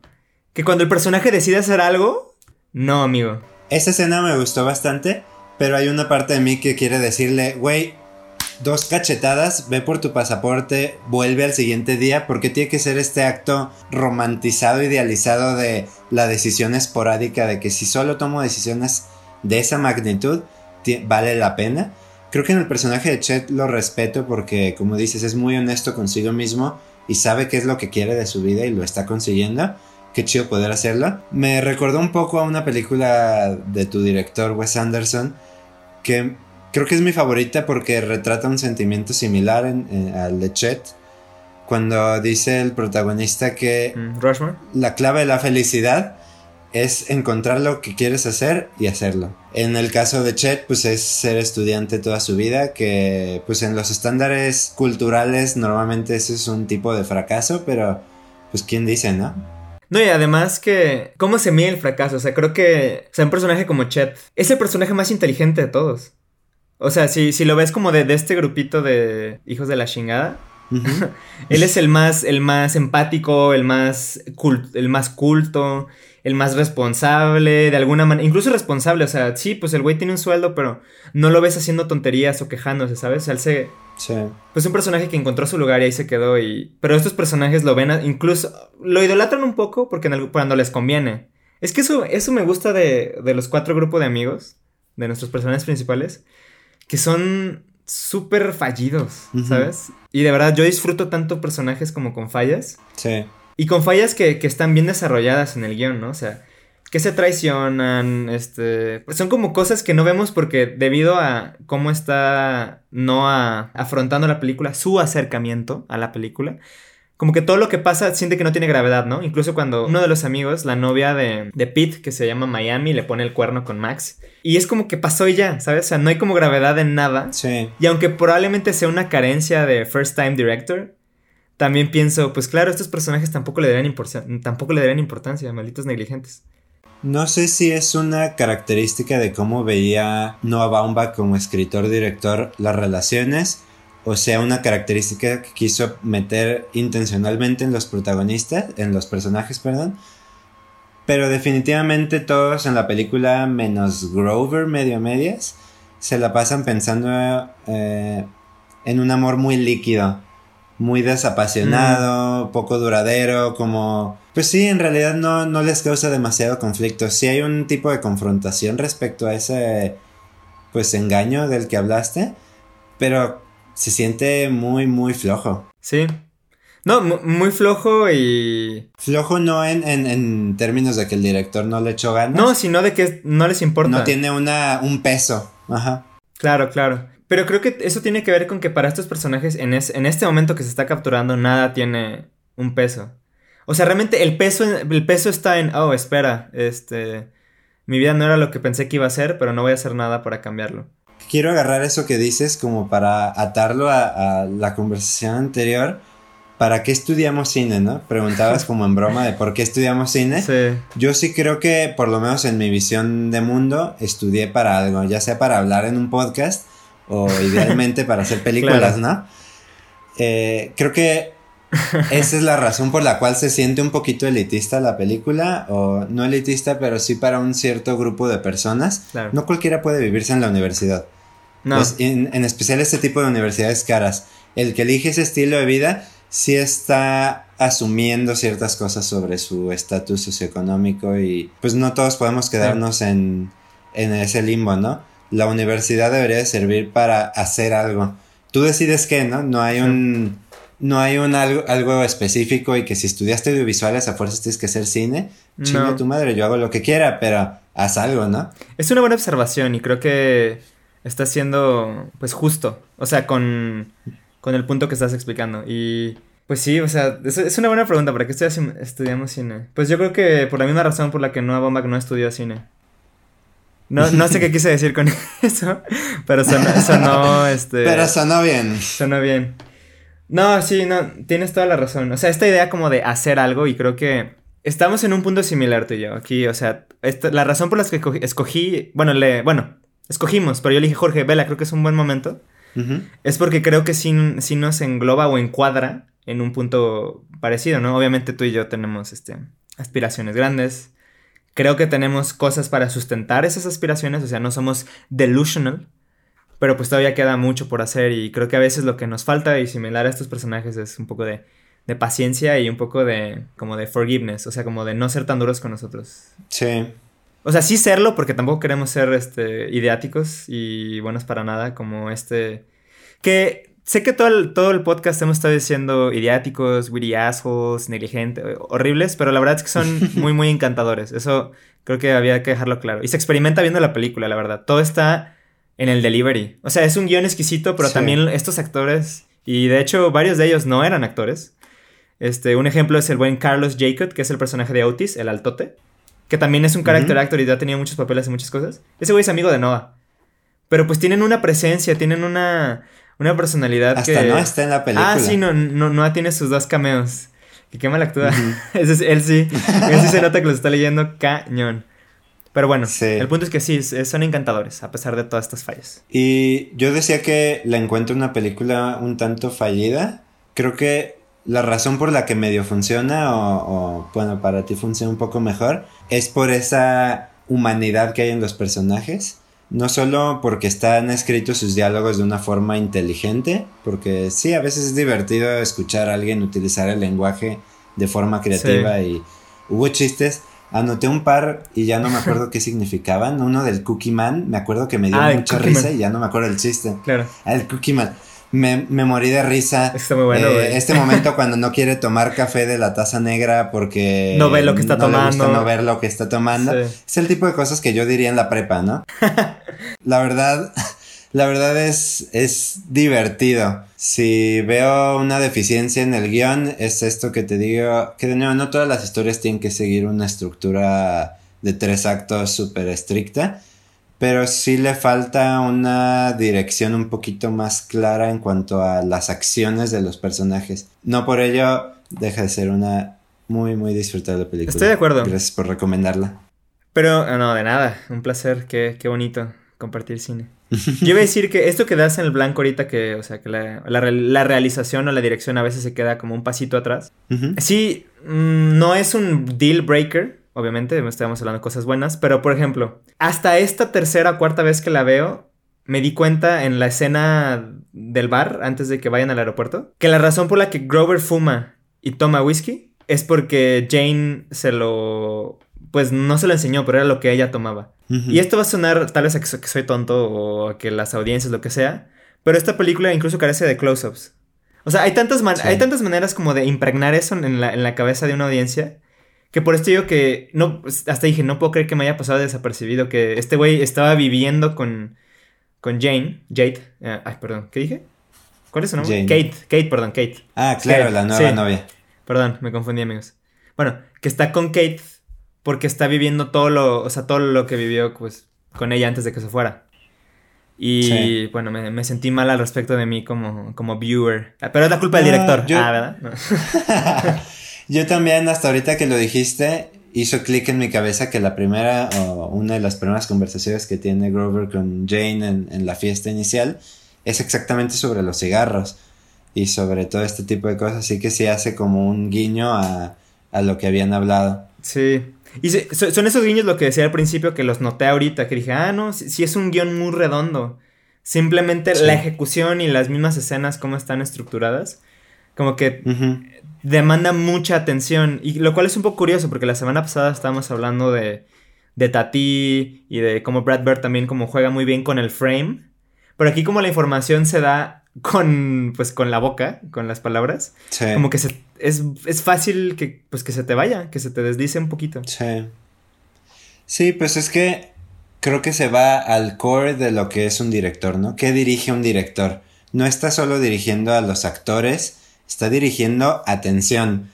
Que cuando el personaje decide hacer algo, no, amigo. Esa escena me gustó bastante, pero hay una parte de mí que quiere decirle, güey, dos cachetadas, ve por tu pasaporte, vuelve al siguiente día, porque tiene que ser este acto romantizado, idealizado de la decisión esporádica, de que si solo tomo decisiones de esa magnitud, vale la pena. Creo que en el personaje de Chet lo respeto porque, como dices, es muy honesto consigo mismo y sabe qué es lo que quiere de su vida y lo está consiguiendo qué chido poder hacerlo. Me recordó un poco a una película de tu director, Wes Anderson, que creo que es mi favorita porque retrata un sentimiento similar al de Chet. Cuando dice el protagonista que mm, la clave de la felicidad es encontrar lo que quieres hacer y hacerlo. En el caso de Chet, pues es ser estudiante toda su vida, que pues en los estándares culturales normalmente ese es un tipo de fracaso, pero pues quién dice, ¿no? No, y además que, ¿cómo se mide el fracaso? O sea, creo que, o sea, un personaje como Chet es el personaje más inteligente de todos. O sea, si, si lo ves como de, este grupito de hijos de la chingada, él es el más, el más empático, el más, el más culto, el más responsable, de alguna manera, incluso responsable, o sea, sí, pues el güey tiene un sueldo, pero no lo ves haciendo tonterías o quejándose, ¿sabes? él se, Sí. Pues un personaje que encontró su lugar y ahí se quedó y... Pero estos personajes lo ven, incluso... Lo idolatran un poco porque en cuando les conviene. Es que eso, eso me gusta de, de los cuatro grupos de amigos, de nuestros personajes principales, que son súper fallidos, ¿sabes? Y de verdad yo disfruto tanto personajes como con fallas. Sí. Y con fallas que, que están bien desarrolladas en el guion, ¿no? O sea, que se traicionan, este, son como cosas que no vemos porque debido a cómo está Noah afrontando la película, su acercamiento a la película, como que todo lo que pasa siente que no tiene gravedad, ¿no? Incluso cuando uno de los amigos, la novia de, de Pete, que se llama Miami, le pone el cuerno con Max. Y es como que pasó y ya, ¿sabes? O sea, no hay como gravedad en nada. Sí. Y aunque probablemente sea una carencia de First Time Director, también pienso, pues claro, estos personajes tampoco le darían, tampoco le darían importancia, malditos negligentes. No sé si es una característica de cómo veía Noah Baumbach como escritor-director las relaciones o sea una característica que quiso meter intencionalmente en los protagonistas, en los personajes, perdón. Pero definitivamente todos en la película, menos Grover medio medias, se la pasan pensando eh, en un amor muy líquido, muy desapasionado, mm. poco duradero, como... Pues sí, en realidad no, no les causa demasiado conflicto. Sí hay un tipo de confrontación respecto a ese, pues, engaño del que hablaste, pero se siente muy, muy flojo. Sí. No, muy flojo y... Flojo no en, en, términos de que el director no le echó ganas. No, sino de que no les importa. No tiene una, un peso. Ajá. Claro, claro. Pero creo que eso tiene que ver con que para estos personajes, en, en este momento que se está capturando, nada tiene un peso. O sea, realmente el peso, el peso está en, oh, espera, este, mi vida no era lo que pensé que iba a ser, pero no voy a hacer nada para cambiarlo quiero agarrar eso que dices como para atarlo a, la conversación anterior. ¿Para qué estudiamos cine, no? Preguntabas como en broma de por qué estudiamos cine. Sí. Yo sí creo que, por lo menos en mi visión de mundo, estudié para algo, ya sea para hablar en un podcast o idealmente para hacer películas, ¿no? Eh, creo que esa es la razón por la cual se siente un poquito elitista la película, o no elitista, pero sí para un cierto grupo de personas. No cualquiera puede vivirse en la universidad. No. Pues, en, especial este tipo de universidades caras. El que elige ese estilo de vida sí está asumiendo ciertas cosas sobre su estatus socioeconómico y pues no todos podemos quedarnos en, en ese limbo, ¿no? La universidad debería servir para hacer algo. Tú decides qué, ¿no? No hay un no hay un algo, algo, específico y que si estudiaste audiovisuales a fuerzas tienes que hacer cine. Chinga tu madre, yo hago lo que quiera, pero haz algo, ¿no? Es una buena observación y creo que está siendo pues justo, o sea, con, con el punto que estás explicando. Y pues sí, o sea, es, una buena pregunta, ¿para qué estudiamos cine? Pues yo creo que por la misma razón por la que Noah Baumbach no estudió cine. No, no sé qué quise decir con eso, pero sonó, este... Pero sonó bien. Sonó bien. No, sí, no, tienes toda la razón. O sea, esta idea como de hacer algo y creo que estamos en un punto similar tú y yo aquí. O sea, la razón por la que escogí, bueno, le, bueno, escogimos, pero yo le dije, Jorge, vela, creo que es un buen momento. Es porque creo que sí, nos engloba o encuadra en un punto parecido, ¿no? Obviamente tú y yo tenemos este, aspiraciones grandes. Creo que tenemos cosas para sustentar esas aspiraciones, o sea, no somos delusional, pero pues todavía queda mucho por hacer y creo que a veces lo que nos falta y similar a estos personajes es un poco de, de paciencia y un poco de como de forgiveness, o sea, como de no ser tan duros con nosotros. Sí. O sea, sí serlo, porque tampoco queremos ser este, ideáticos y buenos para nada, como este. Que sé que todo el, todo el podcast hemos estado diciendo ideáticos, witty assholes, negligentes, horribles, pero la verdad es que son muy, muy encantadores. Eso creo que había que dejarlo claro. Y se experimenta viendo la película, la verdad. Todo está en el delivery. O sea, es un guion exquisito, pero también estos actores, y de hecho varios de ellos no eran actores. Este, un ejemplo es el buen Carlos Jacob, que es el personaje de Otis, el altote que también es un character actor y ya ha tenido muchos papeles en muchas cosas. Ese güey es amigo de Noah. Pero pues tienen una presencia, tienen una, una personalidad Hasta que... Noah está en la película. Ah, sí, no, no, Noah tiene sus dos cameos. Que qué mal actúa. Ese es, él sí. él sí se nota que los está leyendo cañón. Pero bueno, el punto es que sí, son encantadores, a pesar de todas estas fallas. Y yo decía que la encuentro una película un tanto fallida. Creo que la razón por la que medio funciona o, bueno, para ti funciona un poco mejor es por esa humanidad que hay en los personajes. No solo porque están escritos sus diálogos de una forma inteligente, porque sí, a veces es divertido escuchar a alguien utilizar el lenguaje de forma creativa y hubo chistes. Anoté un par y ya no me acuerdo qué significaban. Uno del Cookie Man, me acuerdo que me dio ah, mucha risa y ya no me acuerdo el chiste. Claro. Ah, el Cookie Man. Me, me morí de risa. Está muy bueno, Eh, este momento cuando no quiere tomar café de la taza negra porque No ve lo que está no le gusta tomando. no ver lo que está tomando. Sí. Es el tipo de cosas que yo diría en la prepa, ¿no? la verdad, la verdad es, es divertido. Si veo una deficiencia en el guion, es esto que te digo, que de nuevo, no todas las historias tienen que seguir una estructura de tres actos súper estricta, pero sí le falta una dirección un poquito más clara en cuanto a las acciones de los personajes. No por ello deja de ser una muy, muy disfrutable película. Estoy de acuerdo. Gracias por recomendarla. Pero, eh, no, de nada. Un placer. Qué, qué bonito compartir cine. Yo iba a decir que esto que das en el blanco ahorita, que, o sea, que la, la re- la realización o la dirección a veces se queda como un pasito atrás. Sí, mm, no es un deal breaker, obviamente, estamos hablando de cosas buenas, pero por ejemplo, hasta esta tercera o cuarta vez que la veo, me di cuenta en la escena del bar, antes de que vayan al aeropuerto, que la razón por la que Grover fuma y toma whisky es porque Jane se lo... Pues no se lo enseñó, pero era lo que ella tomaba. Y esto va a sonar tal vez a que so- que soy tonto o a que las audiencias, lo que sea, pero esta película incluso carece de close-ups. O sea, hay tantas, man- Sí. hay tantas maneras como de impregnar eso en la, en la cabeza de una audiencia que por esto digo que no, pues, hasta dije, no puedo creer que me haya pasado desapercibido, que este güey estaba viviendo con, con Jane, Jade, eh, ay, perdón, ¿qué dije? ¿Cuál es su nombre? Jane. Kate, Kate, perdón, Kate. Ah, claro, la nueva sí. novia. Perdón, me confundí, amigos. Bueno, que está con Kate porque está viviendo todo lo, o sea, todo lo que vivió, pues, con ella antes de que se fuera. Y Sí. bueno, me, me sentí mal al respecto de mí como, como viewer. Ah, Pero es la culpa del No, director. yo- Ah, ¿verdad? No. Yo también, hasta ahorita que lo dijiste, hizo clic en mi cabeza que la primera, o una de las primeras conversaciones que tiene Grover con Jane en, en la fiesta inicial, es exactamente sobre los cigarros y sobre todo este tipo de cosas. Así que sí hace como un guiño a, a lo que habían hablado. Sí. Y se- son esos guiños lo que decía al principio que los noté ahorita, que dije, ah, no, sí, sí es un guion muy redondo. Simplemente Sí. la ejecución y las mismas escenas, cómo están estructuradas, como que demanda mucha atención. Y lo cual es un poco curioso, porque la semana pasada estábamos hablando de, de Tati y de cómo Brad Bird también como juega muy bien con el frame. Pero aquí como la información se da con, pues, con la boca, con las palabras, Sí. como que se, es, es fácil que, pues, que se te vaya, que se te deslice un poquito. Sí. Sí, pues es que creo que se va al core de lo que es un director, ¿no? ¿Qué dirige un director? No está solo dirigiendo a los actores, está dirigiendo atención.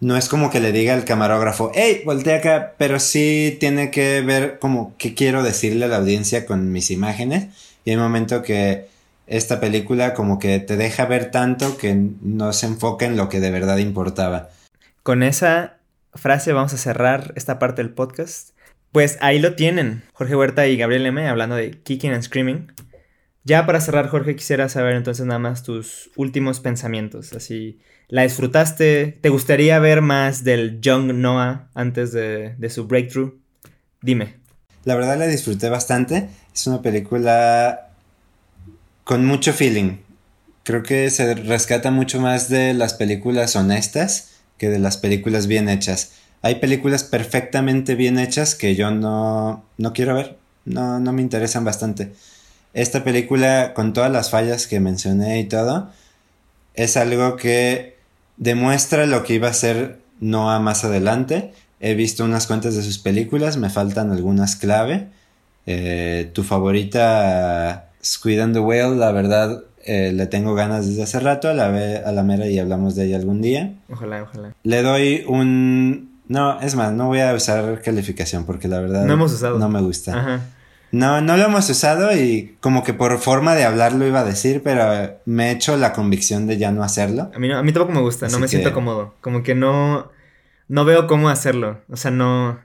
No es como que le diga al camarógrafo, hey, voltea acá, pero sí tiene que ver como qué quiero decirle a la audiencia con mis imágenes. Y hay un momento que esta película como que te deja ver tanto que no se enfoca en lo que de verdad importaba. Con esa frase vamos a cerrar esta parte del podcast. Pues ahí lo tienen, Jorge Huerta y Gabriel M. hablando de Kicking and Screaming. Ya para cerrar, Jorge, quisiera saber entonces nada más tus últimos pensamientos. Así, ¿la disfrutaste? ¿Te gustaría ver más del Young Noah antes de, de su breakthrough? Dime. La verdad la disfruté bastante. Es una película con mucho feeling. Creo que se rescata mucho más de las películas honestas que de las películas bien hechas. Hay películas perfectamente bien hechas que yo no, no quiero ver. No, no me interesan bastante. Esta película, con todas las fallas que mencioné y todo, es algo que demuestra lo que iba a ser Noah más adelante. He visto unas cuantas de sus películas, me faltan algunas clave. Eh, tu favorita, Squid and the Whale, la verdad, eh, le tengo ganas desde hace rato, a la, ve- a la mera y hablamos de ella algún día. Ojalá, ojalá. Le doy un... No, es más, no voy a usar calificación porque la verdad No hemos usado. no me gusta. Ajá. No, no lo hemos usado y como que por forma de hablar lo iba a decir, pero me he hecho la convicción de ya no hacerlo. A mí, no- a mí tampoco me gusta, no me siento cómodo. Como que no, no veo cómo hacerlo. O sea, no...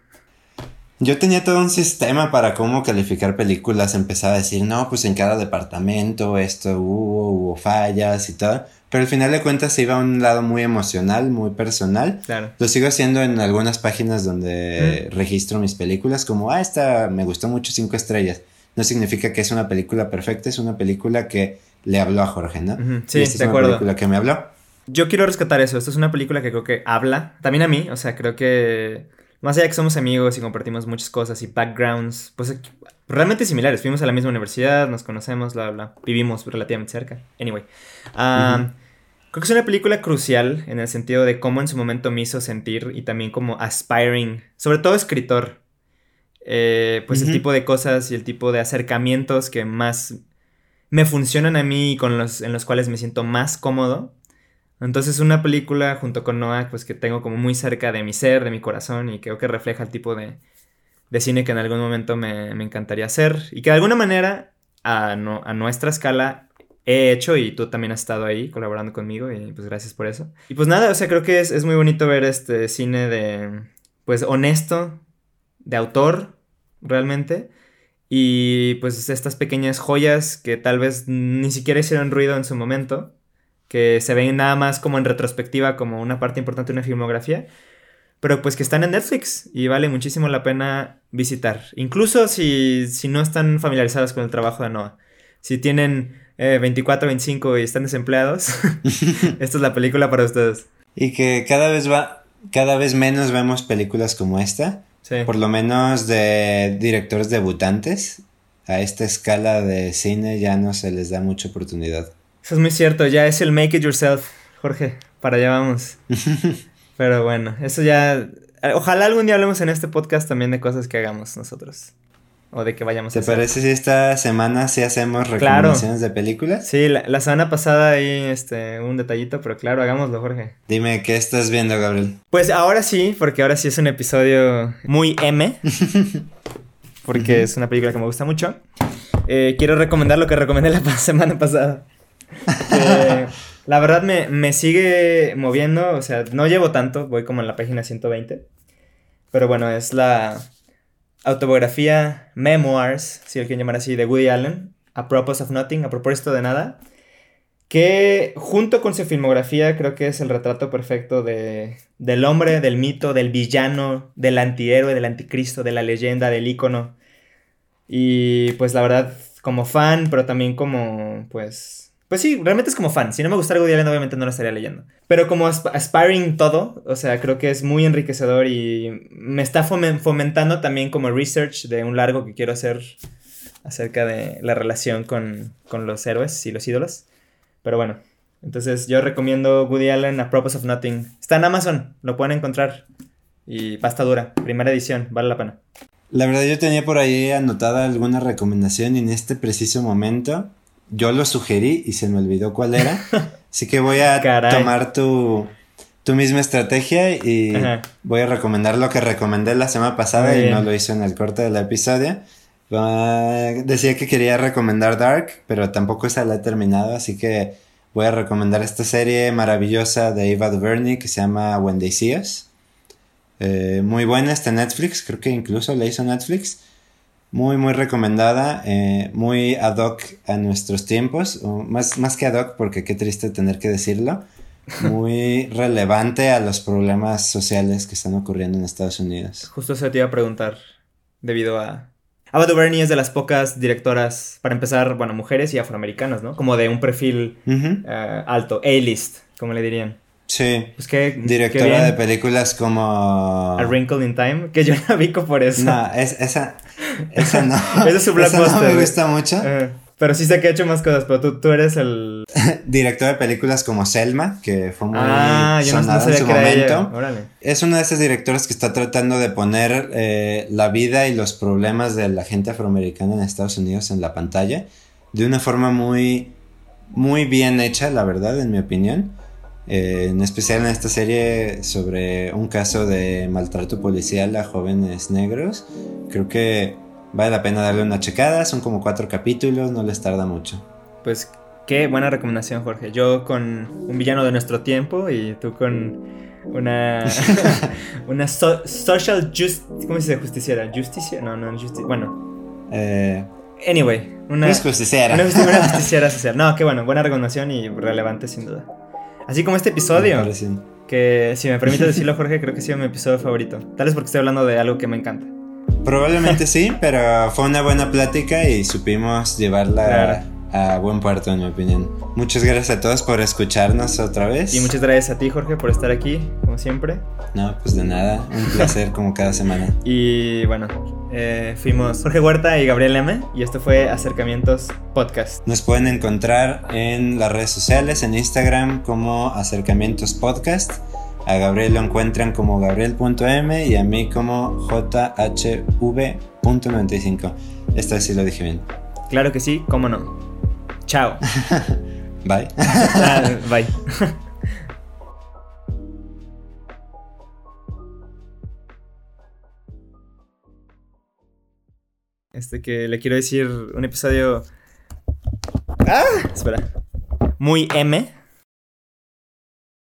Yo tenía todo un sistema para cómo calificar películas. Empezaba a decir, no, pues en cada departamento esto hubo, hubo fallas y todo. Pero al final de cuentas se iba a un lado muy emocional, muy personal. Claro. Lo sigo haciendo en algunas páginas donde registro mis películas, como, ah, esta me gustó mucho, cinco estrellas. No significa que es una película perfecta, es una película que le habló a Jorge, ¿no? Sí, Y esta es de una acuerdo. película que me habló. Yo quiero rescatar eso. Esta es una película que creo que habla. También a mí. O sea, creo que. Más allá de que somos amigos y compartimos muchas cosas y backgrounds. Pues realmente similares. Fuimos a la misma universidad, nos conocemos, bla, bla, Vivimos relativamente cerca. Anyway. Creo que es una película crucial en el sentido de cómo en su momento me hizo sentir y también como aspiring, sobre todo escritor. Eh, pues el tipo de cosas y el tipo de acercamientos que más me funcionan a mí y con los, en los cuales me siento más cómodo. Entonces una película junto con Noah pues que tengo como muy cerca de mi ser, de mi corazón y creo que refleja el tipo de, de cine que en algún momento me, encantaría hacer y que de alguna manera a, a, nuestra escala he hecho y tú también has estado ahí colaborando conmigo y pues gracias por eso. Y pues nada, o sea, creo que es, es muy bonito ver este cine de, pues honesto, de autor, realmente. Y pues estas pequeñas joyas que tal vez ni siquiera hicieron ruido en su momento, que se ven nada más como en retrospectiva, como una parte importante de una filmografía, pero pues que están en Netflix y vale muchísimo la pena visitar. Incluso si, si no están familiarizados con el trabajo de Noah. Si tienen 24, eh, 25 y están desempleados, esta es la película para ustedes. Y que cada vez va, cada vez menos vemos películas como esta. Por lo menos de directores debutantes. A esta escala de cine ya no se les da mucha oportunidad. Eso es muy cierto, ya es el make it yourself, Jorge. Para allá vamos. Pero bueno, eso ya. Ojalá algún día hablemos en este podcast también de cosas que hagamos nosotros. O de que vayamos a hacer. ¿Te parece si esta semana sí hacemos recomendaciones de películas? Sí, la, semana pasada ahí este, un detallito, pero claro, hagámoslo, Jorge. Dime, ¿qué estás viendo, Gabriel? Pues ahora sí, porque ahora sí es un episodio muy M. porque es una película que me gusta mucho. Eh, quiero recomendar lo que recomendé la semana pasada. La verdad me, sigue moviendo, o sea, no llevo tanto, voy como en la página 120. Pero bueno, es la autobiografía Memoirs, si lo quieren llamar así, de Woody Allen, A Propos of Nothing, a propósito de nada, que junto con su filmografía creo que es el retrato perfecto de, del hombre, del mito, del villano, del antihéroe, del anticristo, de la leyenda, del ícono. Y pues la verdad, como fan, pero también como, pues, pues sí, realmente es como fan. Si no me gustara Woody Allen, obviamente no lo estaría leyendo. Pero como aspiring todo, o sea, creo que es muy enriquecedor y me está fomentando también como research de un largo que quiero hacer acerca de la relación con, los héroes y los ídolos. Pero bueno, entonces yo recomiendo Woody Allen A Purpose of Nothing. Está en Amazon, lo pueden encontrar. Y pasta dura, primera edición, vale la pena. La verdad yo tenía por ahí anotada alguna recomendación en este preciso momento yo lo sugerí y se me olvidó cuál era. Así que voy a tomar tu, tu misma estrategia y voy a recomendar lo que recomendé la semana pasada y no lo hice en el corte del episodio. decía que quería recomendar Dark, pero tampoco esa la he terminado, así que voy a recomendar esta serie maravillosa de Eva DuVernay que se llama When They See Us. Eh, muy buena, está en Netflix, creo que incluso la hizo Netflix. Muy, muy recomendada, eh, muy ad hoc a nuestros tiempos, más, más que ad hoc porque qué triste tener que decirlo, muy relevante a los problemas sociales que están ocurriendo en Estados Unidos. Justo se te iba a preguntar, debido a... Ava DuVernay es de las pocas directoras, para empezar, bueno, mujeres y afroamericanas, ¿no? Como de un perfil eh, alto, A-list, como le dirían. Sí. Pues que, Directora de películas como... A Wrinkle in Time, que yo la vi por eso. No, es, esa, esa no. esa es su. Esa no me gusta mucho. pero sí sé que ha hecho más cosas, pero tú, tú eres el... Director de películas como Selma, que fue muy ah, sonada en su momento. Es uno de esos directores que está tratando de poner eh, la vida y los problemas de la gente afroamericana en Estados Unidos en la pantalla de una forma muy, muy bien hecha, la verdad, en mi opinión. Eh, en especial en esta serie sobre un caso de maltrato policial a jóvenes negros. Creo que vale la pena darle una checada, son como cuatro capítulos, no les tarda mucho. Pues qué buena recomendación, Jorge. Yo con un villano de nuestro tiempo y tú con una una social just ¿cómo se dice justiciera? Justicia? No, no, justicia. Bueno. Eh, anyway, una, justiciera. Una, una justiciera social. No, qué bueno, buena recomendación y relevante sin duda. Así como este episodio. Que si me permite decirlo, Jorge, creo que ha sido mi episodio favorito. Tal vez porque estoy hablando de algo que me encanta. Probablemente sí, pero fue una buena plática y supimos llevarla a buen puerto, en mi opinión. Muchas gracias a todos por escucharnos otra vez. Y muchas gracias a ti, Jorge, por estar aquí, como siempre. No, pues de nada, un placer como cada semana. Y bueno, eh, fuimos Jorge Huerta y Gabriel M. Y esto fue Acercamientos Podcast. Nos pueden encontrar en las redes sociales, en Instagram como Acercamientos Podcast. A Gabriel lo encuentran como gabriel.m y a mí como jhv.95. Esta vez sí lo dije bien. Claro que sí, cómo no. Chao. Bye. Ah, bye. Este que le quiero decir un episodio. ¡Ah! Espera. Muy M.